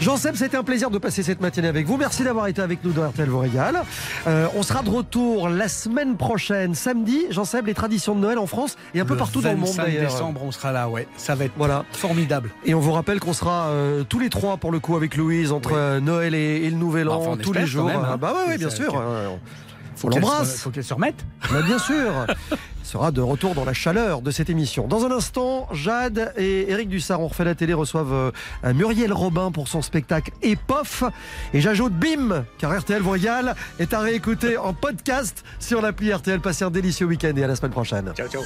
Jean-Seb, c'était un plaisir de passer cette matinée avec vous. Merci d'avoir été avec nous dans RTL vous régale. Euh, on sera de retour la semaine prochaine, samedi. Jean-Seb, les traditions de Noël en France et un peu Le partout dans le monde 25 d'ailleurs. décembre, on sera là, ouais. Ça va être Voilà. formidable. Et on vous rappelle qu'on sera euh, tous les trois pour le coup avec Louise entre Oui. euh, Noël et, et le Nouvel Bah, An, enfin, on tous les jours. même, hein. Ah bah ouais, ouais, bien sûr. Faut qu'elle l'embrasse. se- Faut qu'elle se remette. Bah, bien sûr. Sera de retour dans la chaleur de cette émission. Dans un instant, Jade et Eric Dussard, on refait la télé, reçoivent euh, Muriel Robin pour son spectacle Epof. Et j'ajoute BIM, car RTL régale, est à réécouter en podcast sur l'appli RTL. Passez un délicieux week-end et à la semaine prochaine. Ciao, ciao.